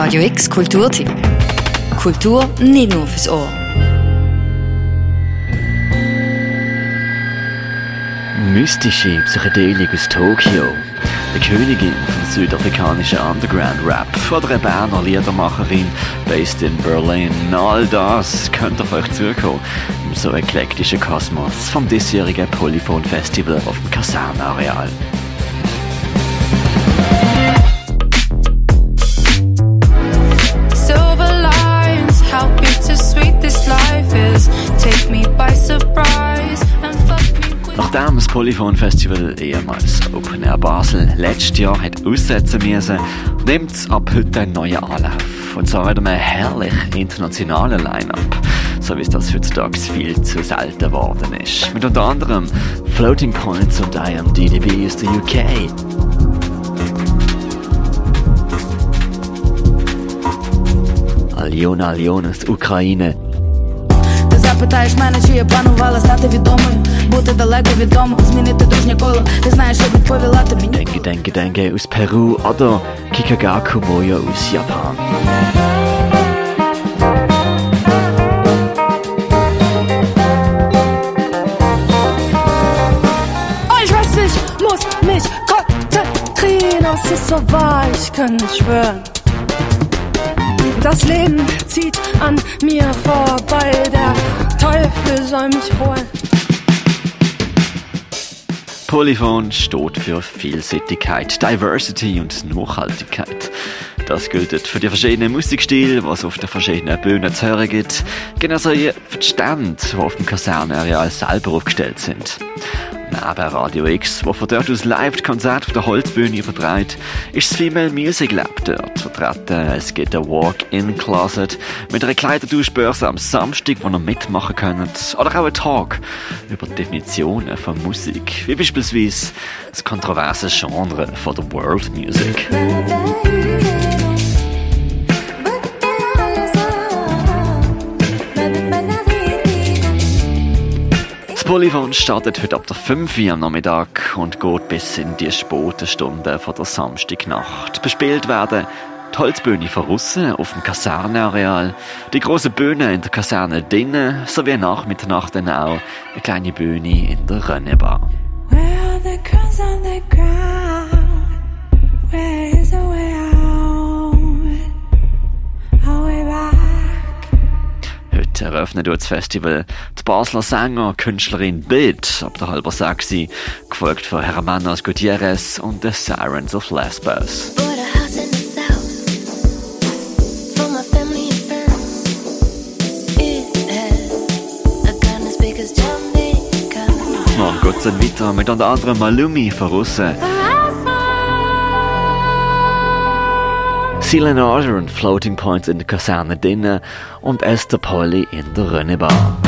Radio X Kulturtipp. Kultur nicht nur fürs Ohr. Mystische Psychedelik aus Tokio. Die Königin vom südafrikanischen Underground-Rap oder eine Berner Liedermacherin based in Berlin. All das könnte auf euch zukommen im so eklektischen Kosmos vom diesjährigen Polyphon Festival auf dem Kasernenareal. Nachdem das Polyphon Festival ehemals Open Air Basel letztes Jahr hat aussetzen musste, nimmt es ab heute einen neuen Anlauf. Und zwar mit einem herrlich internationalen Line-Up, so wie es das heutzutage viel zu selten geworden ist. Mit unter anderem Floating Points und IMDDB aus der UK. Aljona Aljon aus der Ukraine запитаєш мене, чи я планувала стати відомою, бути далеко від дому, змінити дружнє коло. Ти знаєш, що відповіла тобі ні. Denke, denke, denke aus Peru oder Kikagaku Moyo aus Japan. Oh, ich weiß, ich muss mich konzentrieren, aber es ist so wahr, ich kann nicht schwören. Das Leben zieht an mir vorbei, der Teufel soll mich holen. Polyphon steht für Vielseitigkeit, Diversity und Nachhaltigkeit. Das gilt für die verschiedenen Musikstile, was auf den verschiedenen Bühnen zu hören gibt, genauso wie für die Stände, die auf dem Kasernenareal selber aufgestellt sind. Neben Radio X, wo von dort aus live Konzerte auf der Holzbühne überträgt, ist das Female Music Lab dort vertreten. Es gibt ein Walk-in-Closet mit einer Kleidertauschbörse am Samstag, wo ihr mitmachen könnt. Oder auch ein Talk über Definitionen von Musik, wie beispielsweise das kontroverse Genre von der World Music. Polyphon startet heute ab der 5 Uhr am Nachmittag und geht bis in die späten Stunden von der Samstagnacht. Bespielt werden die Holzbühne von außen auf dem Kasernenareal, die große Bühne in der Kaserne drinnen, sowie nach Mitternacht dann auch eine kleine Bühne in der Rönnebar. Back. Heute eröffnet das Festival die Basler Sänger, Künstlerin Bid ab der halber sechs, gefolgt von Hermanos Gutierrez und The Sirens of Lesbos. Morgen geht's dann weiter mit unter anderem Malumi von Russen, Silent Order und Floating Points in der Kaserne drinnen und Esther Polly in der Rönnebar.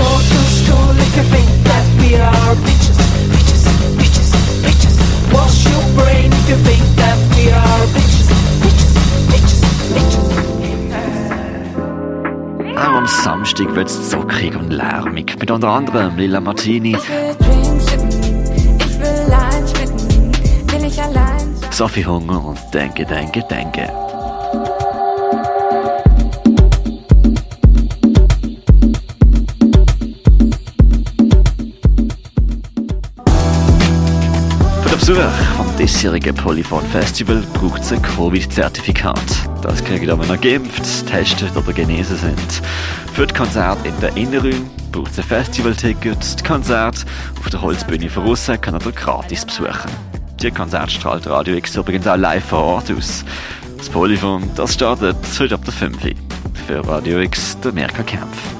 Auch am Samstag wird's zockig und lärmig. Mit unter anderem Lila Martini. Sophie Hunger und Denke, Denke, Denke. Für den Besuch vom diesjährigen Polyphon Festival braucht es ein Covid-Zertifikat. Das kriegt ihr, wenn ihr geimpft, testet oder genesen sind. Für die Konzerte in der Innenräume braucht es ein Festivalticket. Die Konzerte auf der Holzbühne von aussen kann ihr gratis besuchen. Die Konzert strahlt Radio X übrigens auch live vor Ort aus. Das Polyphon, das startet heute ab der 5 Uhr. Für Radio X der Mirka Kempf.